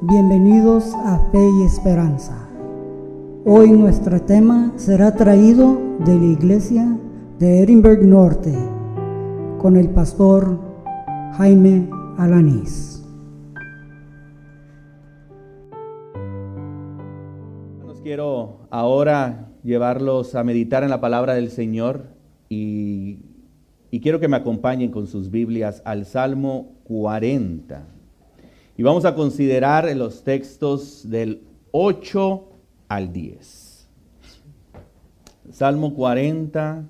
Bienvenidos a Fe y Esperanza. Hoy nuestro tema será traído de la iglesia de Edinburgh Norte con el pastor Jaime Alanís. quiero ahora llevarlos a meditar en la palabra del Señor y, y quiero que me acompañen con sus Biblias al Salmo 40. Y vamos a considerar los textos del 8 al 10. Salmo 40,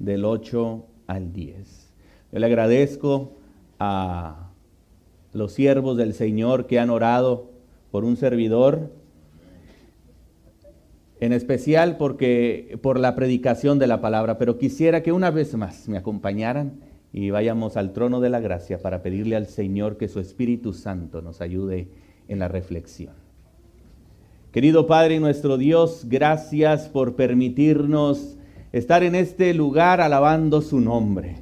del 8 al 10. Yo le agradezco a los siervos del Señor que han orado por un servidor, en especial porque por la predicación de la palabra, pero quisiera que una vez más me acompañaran y vayamos al trono de la gracia para pedirle al Señor que su Espíritu Santo nos ayude en la reflexión. Querido Padre nuestro Dios, gracias por permitirnos estar en este lugar alabando su nombre.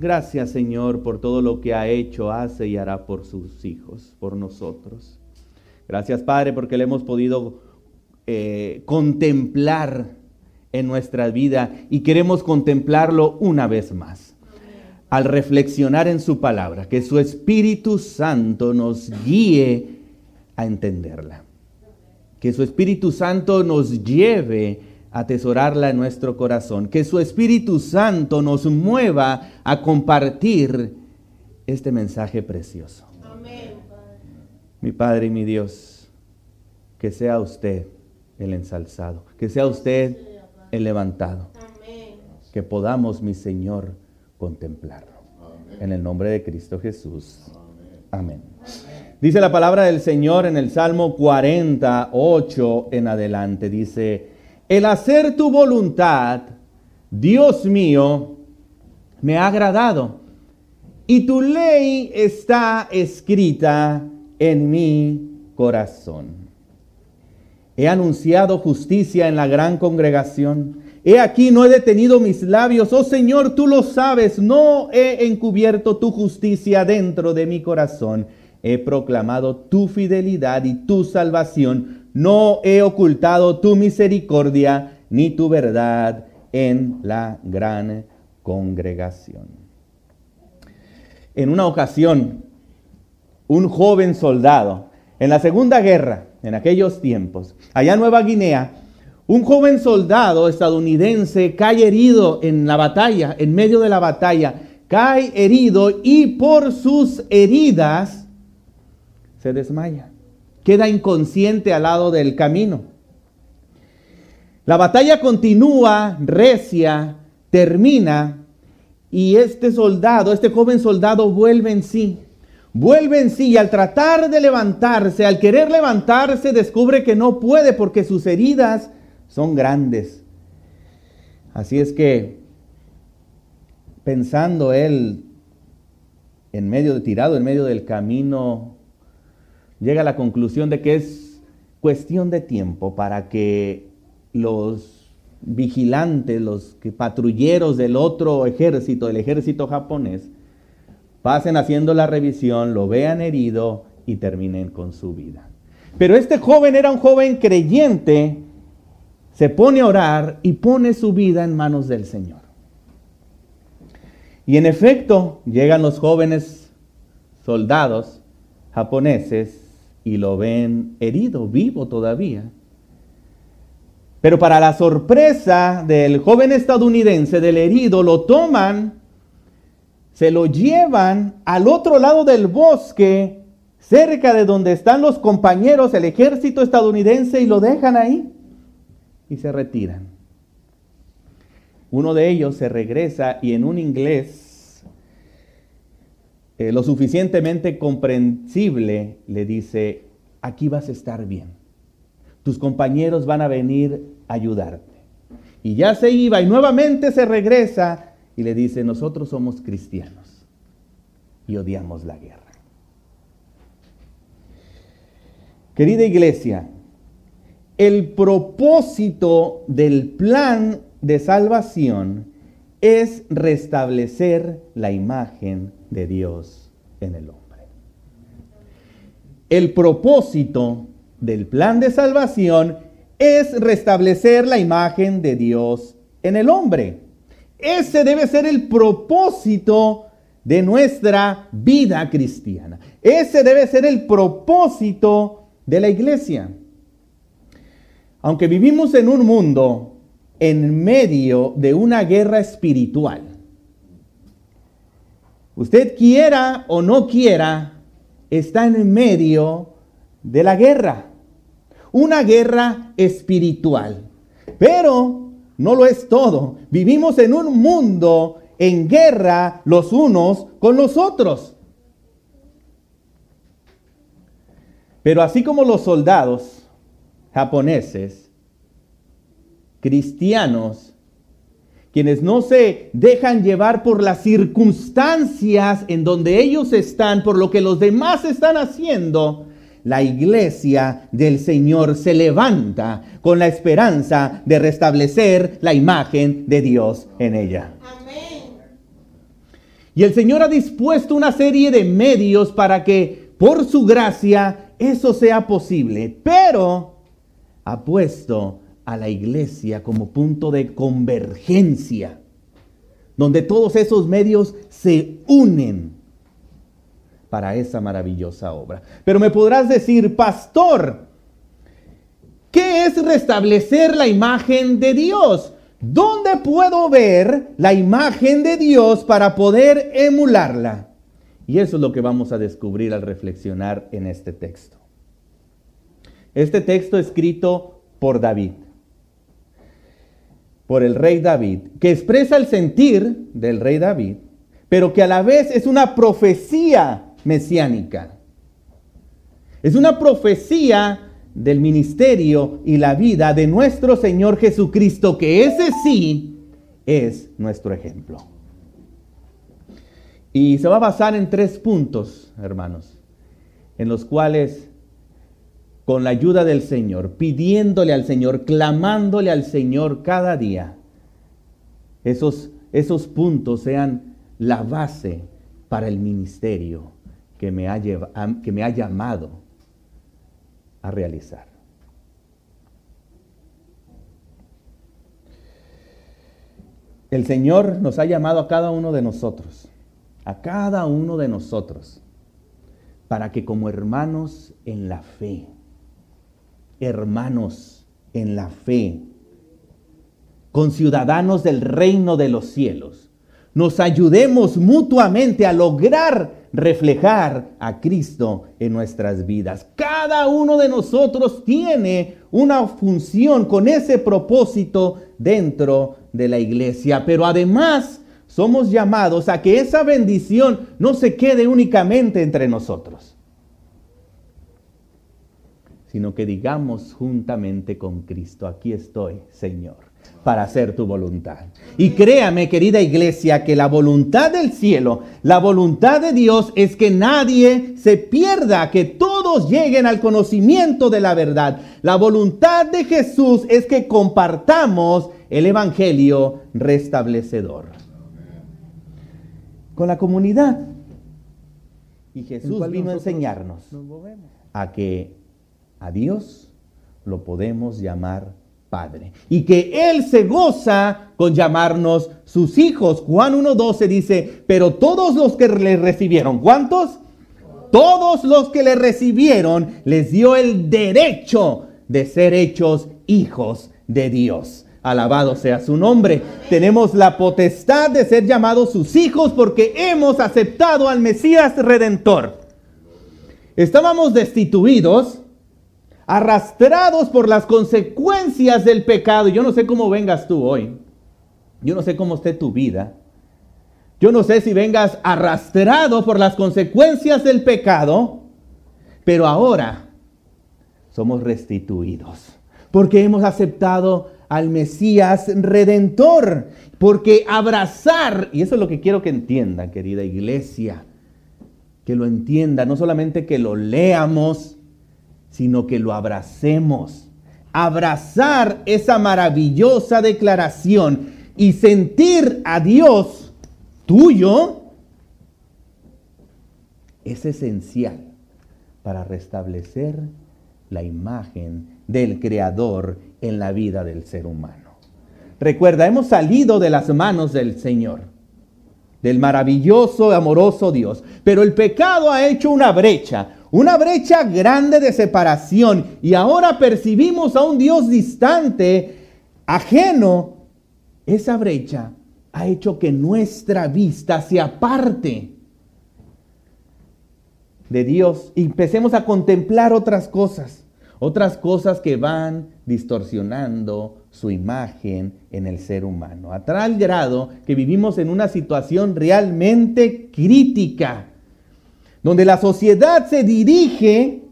Gracias Señor por todo lo que ha hecho, hace y hará por sus hijos, por nosotros. Gracias Padre porque le hemos podido eh, contemplar en nuestra vida y queremos contemplarlo una vez más al reflexionar en su palabra, que su Espíritu Santo nos guíe a entenderla. Que su Espíritu Santo nos lleve a atesorarla en nuestro corazón. Que su Espíritu Santo nos mueva a compartir este mensaje precioso. Amén. Mi Padre y mi Dios, que sea usted el ensalzado, que sea usted el levantado. Que podamos, mi Señor, contemplarlo. En el nombre de Cristo Jesús. Amén. Dice la palabra del Señor en el Salmo 48 en adelante. Dice, el hacer tu voluntad, Dios mío, me ha agradado. Y tu ley está escrita en mi corazón. He anunciado justicia en la gran congregación. He aquí no he detenido mis labios, oh Señor, tú lo sabes, no he encubierto tu justicia dentro de mi corazón. He proclamado tu fidelidad y tu salvación, no he ocultado tu misericordia ni tu verdad en la gran congregación. En una ocasión, un joven soldado, en la Segunda Guerra, en aquellos tiempos, allá en Nueva Guinea, un joven soldado estadounidense cae herido en la batalla, en medio de la batalla, cae herido y por sus heridas se desmaya. Queda inconsciente al lado del camino. La batalla continúa, recia, termina y este soldado, este joven soldado vuelve en sí. Vuelve en sí y al tratar de levantarse, al querer levantarse, descubre que no puede porque sus heridas son grandes. Así es que, pensando él en medio de tirado, en medio del camino, llega a la conclusión de que es cuestión de tiempo para que los vigilantes, los patrulleros del otro ejército, el ejército japonés, pasen haciendo la revisión, lo vean herido y terminen con su vida. Pero este joven era un joven creyente se pone a orar y pone su vida en manos del Señor. Y en efecto, llegan los jóvenes soldados japoneses y lo ven herido, vivo todavía. Pero para la sorpresa del joven estadounidense, del herido, lo toman, se lo llevan al otro lado del bosque, cerca de donde están los compañeros, el ejército estadounidense, y lo dejan ahí y se retiran. Uno de ellos se regresa y en un inglés eh, lo suficientemente comprensible le dice, aquí vas a estar bien. Tus compañeros van a venir a ayudarte. Y ya se iba y nuevamente se regresa y le dice, nosotros somos cristianos y odiamos la guerra. Querida iglesia, el propósito del plan de salvación es restablecer la imagen de Dios en el hombre. el propósito del plan de salvación es restablecer la imagen de Dios en el hombre. Ese debe ser el propósito de nuestra vida cristiana. Ese debe ser el propósito de la iglesia. Aunque vivimos en un mundo en medio de una guerra espiritual, usted quiera o no quiera, está en medio de la guerra. Una guerra espiritual. Pero no lo es todo. Vivimos en un mundo en guerra los unos con los otros. Pero así como los soldados japoneses, cristianos, quienes no se dejan llevar por las circunstancias en donde ellos están, por lo que los demás están haciendo, la iglesia del Señor se levanta con la esperanza de restablecer la imagen de Dios en ella. Y el Señor ha dispuesto una serie de medios para que por su gracia eso sea posible, pero ha puesto a la iglesia como punto de convergencia, donde todos esos medios se unen para esa maravillosa obra. Pero me podrás decir, pastor, ¿qué es restablecer la imagen de Dios? ¿Dónde puedo ver la imagen de Dios para poder emularla? Y eso es lo que vamos a descubrir al reflexionar en este texto. Este texto escrito por David, por el rey David, que expresa el sentir del rey David, pero que a la vez es una profecía mesiánica. Es una profecía del ministerio y la vida de nuestro Señor Jesucristo, que ese sí es nuestro ejemplo. Y se va a basar en tres puntos, hermanos, en los cuales, con la ayuda del Señor, pidiéndole al Señor, clamándole al Señor cada día, esos, esos puntos sean la base para el ministerio que me ha, que me ha llamado a realizar. El Señor nos ha llamado a cada uno de nosotros, a cada uno de nosotros, para que como hermanos en la fe, hermanos en la fe, conciudadanos del reino de los cielos, nos ayudemos mutuamente a lograr reflejar a Cristo en nuestras vidas. Cada uno de nosotros tiene una función con ese propósito dentro de la iglesia, pero además somos llamados a que esa bendición no se quede únicamente entre nosotros, sino que digamos juntamente con Cristo, aquí estoy, Señor para hacer tu voluntad. Y créame, querida iglesia, que la voluntad del cielo, la voluntad de Dios es que nadie se pierda, que todos lleguen al conocimiento de la verdad. La voluntad de Jesús es que compartamos el Evangelio restablecedor con la comunidad. Y Jesús vino a enseñarnos a que a Dios lo podemos llamar Padre. Y que Él se goza con llamarnos sus hijos. Juan 1.12 dice, pero todos los que le recibieron, ¿cuántos? Todos los que le recibieron les dio el derecho de ser hechos hijos de Dios. Alabado sea su nombre. Tenemos la potestad de ser llamados sus hijos porque hemos aceptado al Mesías Redentor. Estábamos destituidos, arrastrados por las consecuencias del pecado. Yo no sé cómo vengas tú hoy. Yo no sé cómo esté tu vida. Yo no sé si vengas arrastrado por las consecuencias del pecado, pero ahora somos restituidos porque hemos aceptado al Mesías redentor, porque abrazar, y eso es lo que quiero que entienda, querida iglesia, que lo entienda, no solamente que lo leamos, sino que lo abracemos. Abrazar esa maravillosa declaración y sentir a Dios tuyo es esencial para restablecer la imagen del Creador en la vida del ser humano. Recuerda, hemos salido de las manos del Señor, del maravilloso, amoroso Dios, pero el pecado ha hecho una brecha, una brecha grande de separación. Y ahora percibimos a un Dios distante, ajeno. Esa brecha ha hecho que nuestra vista se aparte de Dios. Y empecemos a contemplar otras cosas, otras cosas que van distorsionando su imagen en el ser humano, a tal grado que vivimos en una situación realmente crítica, donde la sociedad se dirige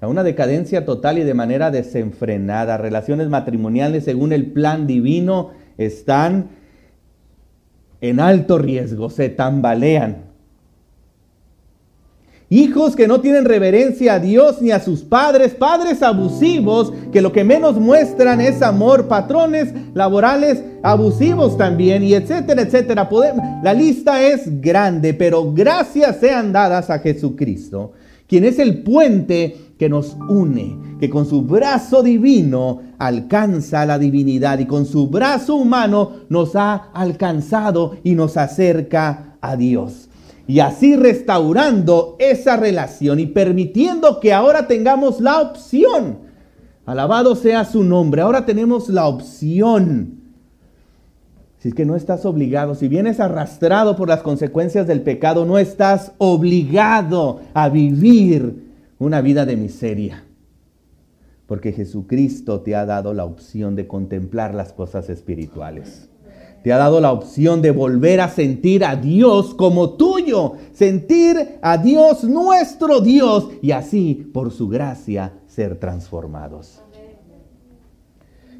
a una decadencia total y de manera desenfrenada. Relaciones matrimoniales según el plan divino están en alto riesgo, se tambalean. Hijos que no tienen reverencia a Dios ni a sus padres, padres abusivos que lo que menos muestran es amor, patrones laborales abusivos también, y etcétera, etcétera. la lista es grande, pero gracias sean dadas a Jesucristo, quien es el puente que nos une, que con su brazo divino alcanza la divinidad y con su brazo humano nos ha alcanzado y nos acerca a Dios y así restaurando esa relación y permitiendo que ahora tengamos la opción. Alabado sea su nombre, ahora tenemos la opción. Si es que no estás obligado, si vienes arrastrado por las consecuencias del pecado, no estás obligado a vivir una vida de miseria. Porque Jesucristo te ha dado la opción de contemplar las cosas espirituales te ha dado la opción de volver a sentir a Dios como tuyo, sentir a Dios nuestro Dios y así, por su gracia, ser transformados.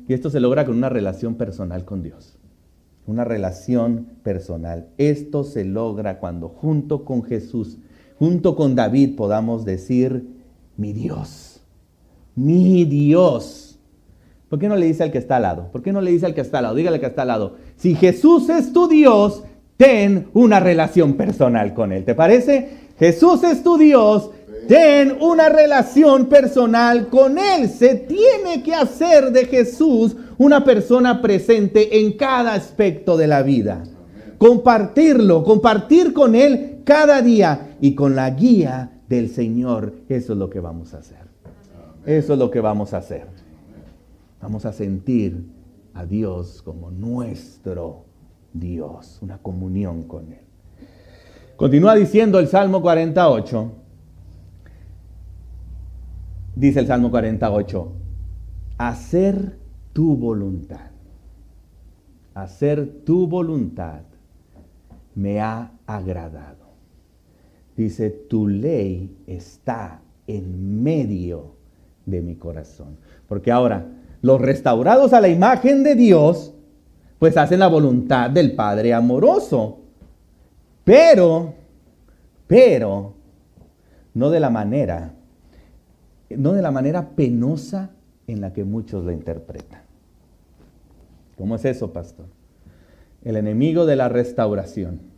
Y esto se logra con una relación personal con Dios. Una relación personal. Esto se logra cuando junto con Jesús, junto con David podamos decir, mi Dios, mi Dios ¿Por qué no le dice al que está al lado? ¿Por qué no le dice al que está al lado? Dígale al que está al lado. Si Jesús es tu Dios, ten una relación personal con Él. ¿Te parece? Jesús es tu Dios, ten una relación personal con Él. Se tiene que hacer de Jesús una persona presente en cada aspecto de la vida. Compartirlo, compartir con Él cada día y con la guía del Señor. Eso es lo que vamos a hacer. Eso es lo que vamos a hacer. Vamos a sentir a Dios como nuestro Dios, una comunión con Él. Continúa diciendo el Salmo 48. Dice el Salmo 48, hacer tu voluntad, hacer tu voluntad me ha agradado. Dice, tu ley está en medio de mi corazón. Porque ahora, los restaurados a la imagen de Dios, pues hacen la voluntad del Padre amoroso. Pero, pero, no de la manera, no de la manera penosa en la que muchos la interpretan. ¿Cómo es eso, pastor? El enemigo de la restauración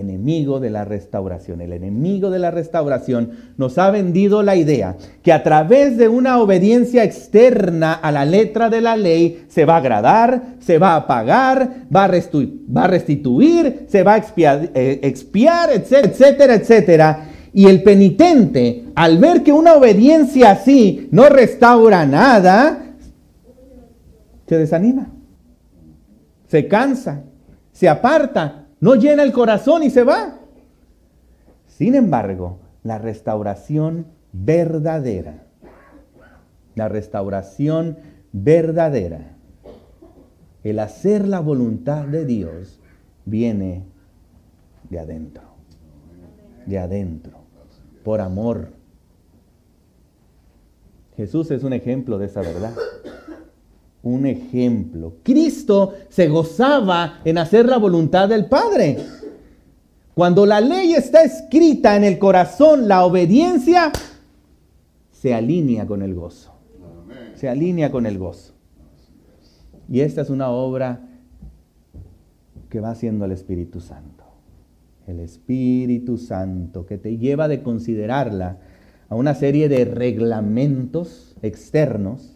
enemigo de la restauración. El enemigo de la restauración nos ha vendido la idea que a través de una obediencia externa a la letra de la ley se va a agradar, se va a pagar, va a, restituir, se va a expiar, eh, expiar, etcétera, etcétera. Y el penitente, al ver que una obediencia así no restaura nada, se desanima, se cansa, se aparta, no llena el corazón y se va. Sin embargo, la restauración verdadera, la restauración verdadera, el hacer la voluntad de Dios, viene de adentro, de adentro, por amor. Jesús es un ejemplo de esa verdad un ejemplo. Cristo se gozaba en hacer la voluntad del Padre. Cuando la ley está escrita en el corazón, la obediencia se alinea con el gozo. Se alinea con el gozo. Y esta es una obra que va haciendo el Espíritu Santo. el Espíritu Santo, que te lleva de considerarla a una serie de reglamentos externos,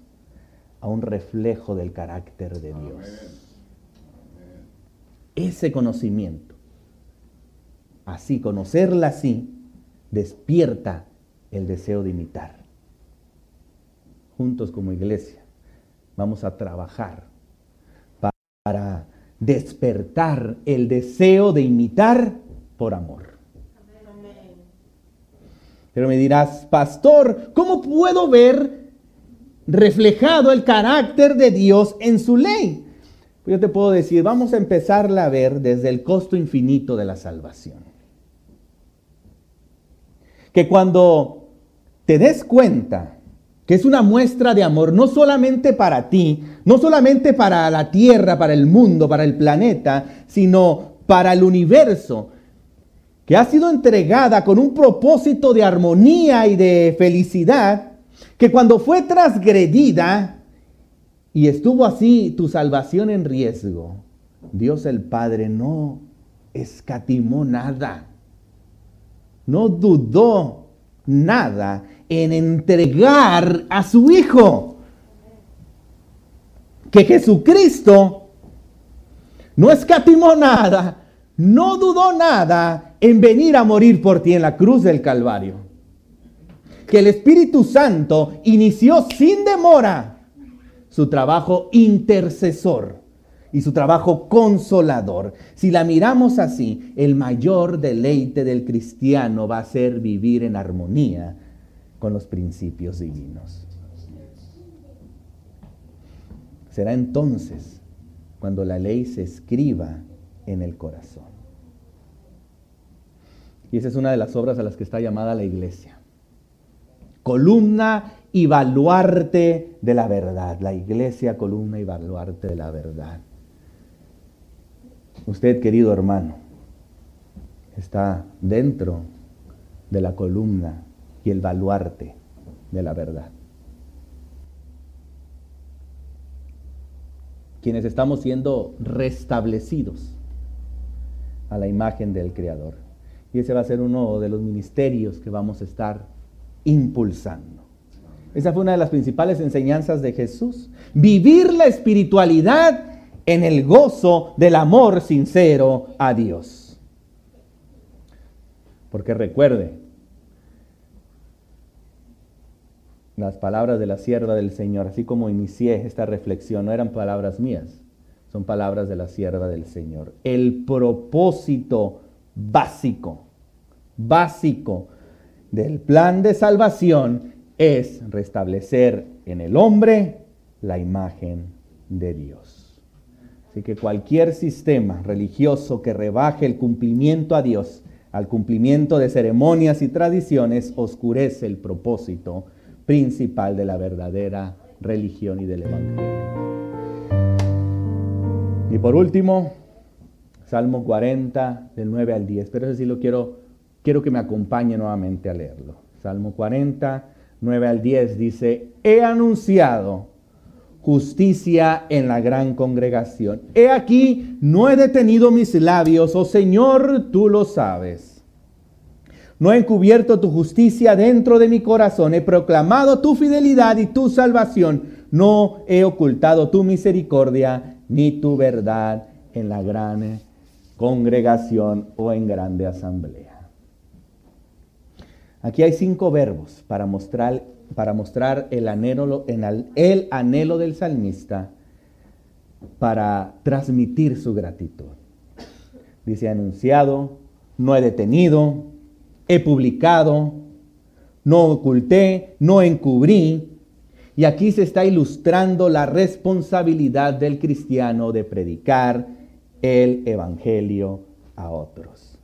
a un reflejo del carácter de Dios. Ese conocimiento, así, conocerla así, despierta el deseo de imitar. Juntos como iglesia vamos a trabajar para despertar el deseo de imitar por amor. Pero me dirás, pastor, ¿cómo puedo ver reflejado el carácter de Dios en su ley? Pues yo te puedo decir, vamos a empezarla a ver desde el costo infinito de la salvación. Que cuando te des cuenta que es una muestra de amor no solamente para ti, no solamente para la tierra, para el mundo, para el planeta, sino para el universo, que ha sido entregada con un propósito de armonía y de felicidad, que cuando fue transgredida y estuvo así tu salvación en riesgo, Dios el Padre no escatimó nada, no dudó nada en entregar a su Hijo. Que Jesucristo no escatimó nada, no dudó nada en venir a morir por ti en la cruz del Calvario. Que el Espíritu Santo inició sin demora su trabajo intercesor y su trabajo consolador. Si la miramos así, el mayor deleite del cristiano va a ser vivir en armonía con los principios divinos. Será entonces cuando la ley se escriba en el corazón. Y esa es una de las obras a las que está llamada la iglesia. Columna y baluarte de la verdad. La iglesia, columna y baluarte de la verdad. Usted, querido hermano, está dentro de la columna y el baluarte de la verdad. Quienes estamos siendo restablecidos a la imagen del Creador. Y ese va a ser uno de los ministerios que vamos a estar impulsando. Esa fue una de las principales enseñanzas de Jesús. Vivir la espiritualidad en el gozo del amor sincero a Dios. Porque recuerde, las palabras de la sierva del Señor, así como inicié esta reflexión, no eran palabras mías, son palabras de la sierva del Señor. El propósito básico, básico del plan de salvación es restablecer en el hombre la imagen de Dios. Así que cualquier sistema religioso que rebaje el cumplimiento a Dios al cumplimiento de ceremonias y tradiciones oscurece el propósito principal de la verdadera religión y del Evangelio. Y por último, Salmo 40, del 9 al 10. Pero ese sí lo quiero, quiero que me acompañe nuevamente a leerlo. Salmo 40, 9 al 10 dice, he anunciado justicia en la gran congregación. He aquí, no he detenido mis labios, oh Señor, tú lo sabes. No he encubierto tu justicia dentro de mi corazón. He proclamado tu fidelidad y tu salvación. No he ocultado tu misericordia ni tu verdad en la gran congregación o en grande asamblea. Aquí hay cinco verbos para mostrar, para mostrar el, anhelo, el anhelo del salmista para transmitir su gratitud. Dice anunciado, no he detenido, he publicado, no oculté, no encubrí. Y aquí se está ilustrando la responsabilidad del cristiano de predicar el Evangelio a otros.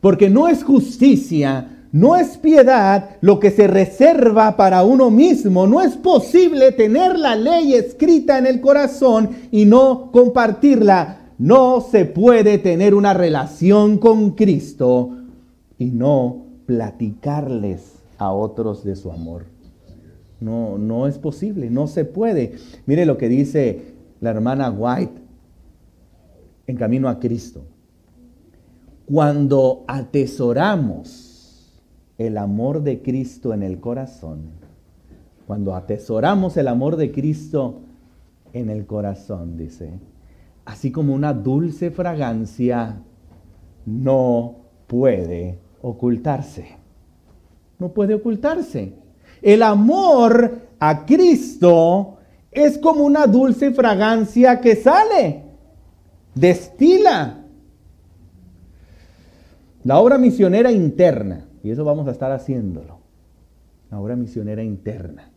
Porque no es justicia, no es piedad lo que se reserva para uno mismo. No es posible tener la ley escrita en el corazón y no compartirla. No se puede tener una relación con Cristo y no platicarles a otros de su amor. No, no es posible, no se puede. Mire lo que dice la hermana White en camino a Cristo. cuando atesoramos el amor de Cristo en el corazón, cuando atesoramos el amor de Cristo en el corazón, dice, así como una dulce fragancia no puede ocultarse. No puede ocultarse. El amor a Cristo es como una dulce fragancia que sale, destila. La obra misionera interna, y eso vamos a estar haciéndolo, la obra misionera interna.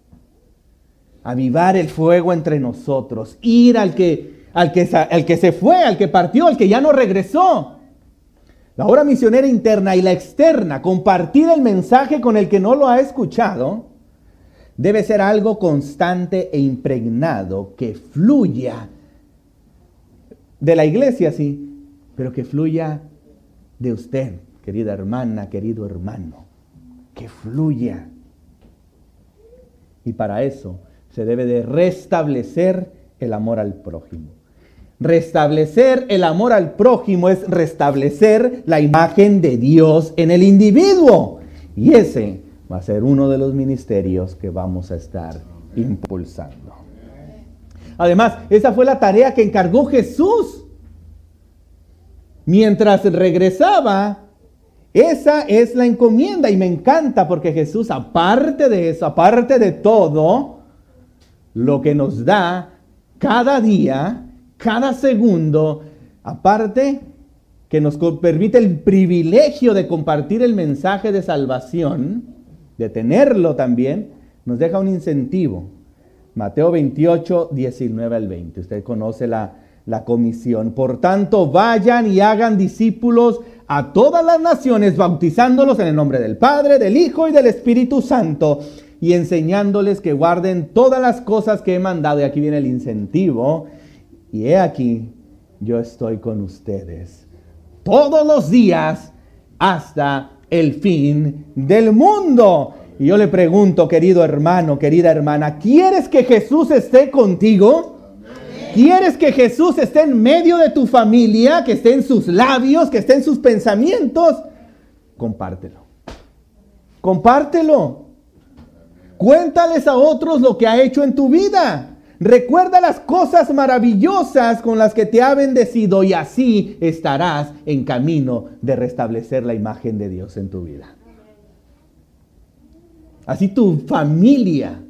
Avivar el fuego entre nosotros, ir al que, al que, al que se fue, al que partió, al que ya no regresó. La obra misionera interna y la externa, compartir el mensaje con el que no lo ha escuchado, debe ser algo constante e impregnado que fluya de la iglesia, sí, pero que fluya de usted, querida hermana, querido hermano, que fluya. Y para eso se debe de restablecer el amor al prójimo. Restablecer el amor al prójimo es restablecer la imagen de Dios en el individuo. Y ese va a ser uno de los ministerios que vamos a estar impulsando. Además, esa fue la tarea que encargó Jesús. Mientras regresaba, esa es la encomienda y me encanta porque Jesús, aparte de eso, aparte de todo, lo que nos da cada día, cada segundo, aparte que nos permite el privilegio de compartir el mensaje de salvación, de tenerlo también, nos deja un incentivo. Mateo 28, 19 al 20. Usted conoce la, la comisión. Por tanto, vayan y hagan discípulos a todas las naciones, bautizándolos en el nombre del Padre, del Hijo y del Espíritu Santo, y enseñándoles que guarden todas las cosas que he mandado. Y aquí viene el incentivo. Y he aquí, yo estoy con ustedes todos los días hasta el fin del mundo. Y yo le pregunto, querido hermano, querida hermana, ¿quieres que Jesús esté contigo? ¿Quieres que Jesús esté en medio de tu familia, que esté en sus labios, que esté en sus pensamientos? Compártelo. Compártelo. Cuéntales a otros lo que ha hecho en tu vida. Recuerda las cosas maravillosas con las que te ha bendecido y así estarás en camino de restablecer la imagen de Dios en tu vida. Así tu familia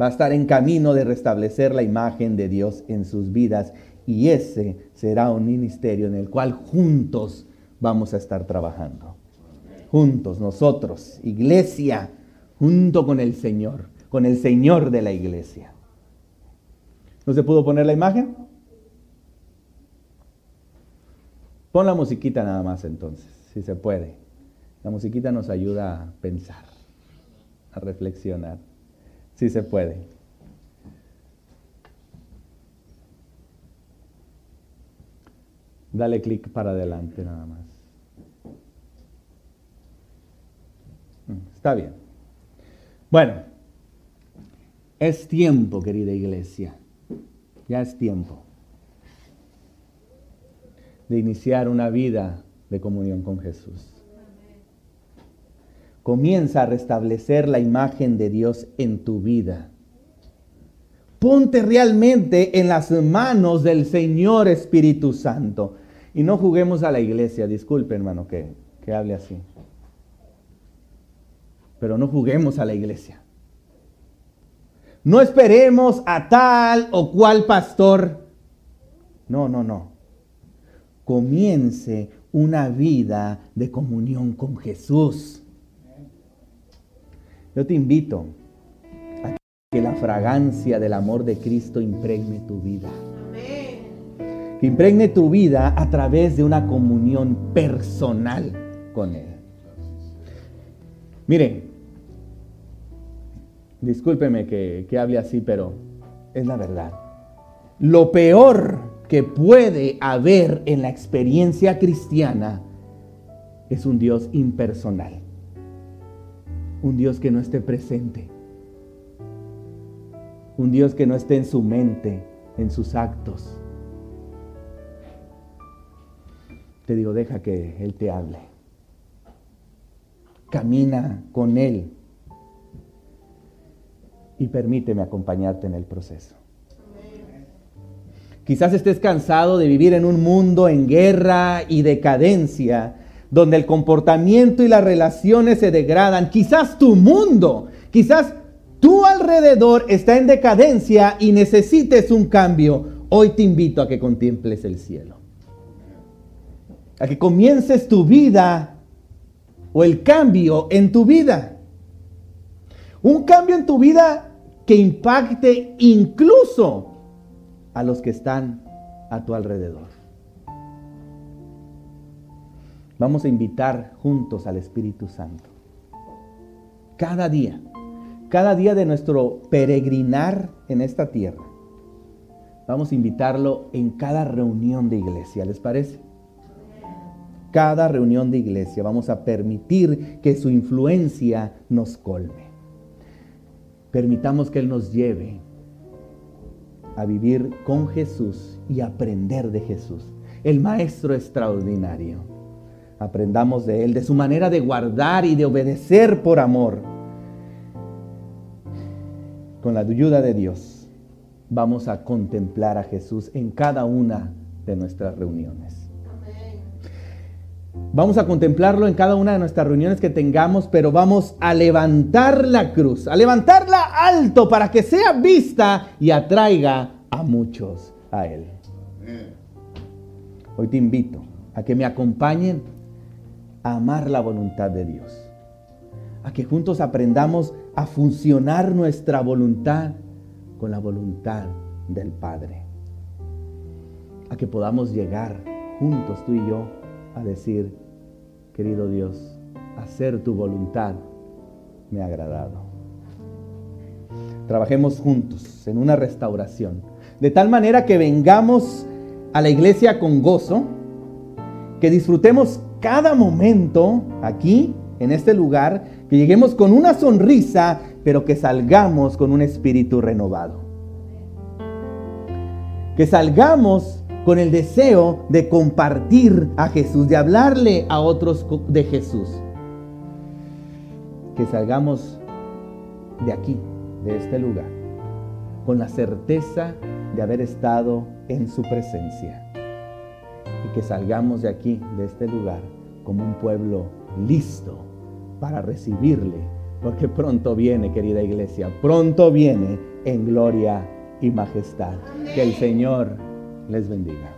va a estar en camino de restablecer la imagen de Dios en sus vidas y ese será un ministerio en el cual juntos vamos a estar trabajando. Juntos, nosotros, iglesia, junto con el Señor, con el Señor de la iglesia. ¿No se pudo poner la imagen? Pon la musiquita nada más entonces, si se puede. La musiquita nos ayuda a pensar, a reflexionar, si se puede. Dale clic para adelante nada más. Mm, está bien. Bueno, es tiempo, querida iglesia, ya es tiempo de iniciar una vida de comunión con Jesús. Comienza a restablecer la imagen de Dios en tu vida. Ponte realmente en las manos del Señor Espíritu Santo. Y no juguemos a la iglesia, disculpe hermano que, que hable así. Pero no juguemos a la iglesia. No esperemos a tal o cual pastor. No, no, no. Comience una vida de comunión con Jesús. Yo te invito a que la fragancia del amor de Cristo impregne tu vida. Que impregne tu vida a través de una comunión personal con Él. Miren, Discúlpeme que, que hable así, pero es la verdad. Lo peor que puede haber en la experiencia cristiana es un Dios impersonal. Un Dios que no esté presente. Un Dios que no esté en su mente, en sus actos. te digo, deja que Él te hable. Camina con Él y permíteme acompañarte en el proceso. Quizás estés cansado de vivir en un mundo en guerra y decadencia, donde el comportamiento y las relaciones se degradan. Quizás tu mundo, quizás tu alrededor está en decadencia y necesites un cambio. Hoy te invito a que contemples el cielo. A que comiences tu vida o el cambio en tu vida. Un cambio en tu vida que impacte incluso a los que están a tu alrededor. Vamos a invitar juntos al Espíritu Santo. Cada día, cada día de nuestro peregrinar en esta tierra. Vamos a invitarlo en cada reunión de iglesia, ¿les parece? Cada reunión de iglesia vamos a permitir que su influencia nos colme. Permitamos que Él nos lleve a vivir con Jesús y aprender de Jesús, el Maestro extraordinario. Aprendamos de Él, de su manera de guardar y de obedecer por amor. Con la ayuda de Dios vamos a contemplar a Jesús en cada una de nuestras reuniones. Vamos a contemplarlo en cada una de nuestras reuniones que tengamos, pero vamos a levantar la cruz, a levantarla alto para que sea vista y atraiga a muchos a Él. Hoy te invito a que me acompañen a amar la voluntad de Dios, a que juntos aprendamos a funcionar nuestra voluntad con la voluntad del Padre, a que podamos llegar juntos tú y yo a decir, querido Dios, hacer tu voluntad me ha agradado. Trabajemos juntos en una restauración, de tal manera que vengamos a la iglesia con gozo, que disfrutemos cada momento aquí, en este lugar, que lleguemos con una sonrisa, pero que salgamos con un espíritu renovado. Que salgamos con el deseo de compartir a Jesús, de hablarle a otros de Jesús. Que salgamos de aquí, de este lugar, con la certeza de haber estado en su presencia. Y que salgamos de aquí, de este lugar, como un pueblo listo para recibirle, porque pronto viene, querida iglesia, pronto viene en gloria y majestad. Que el Señor les bendiga.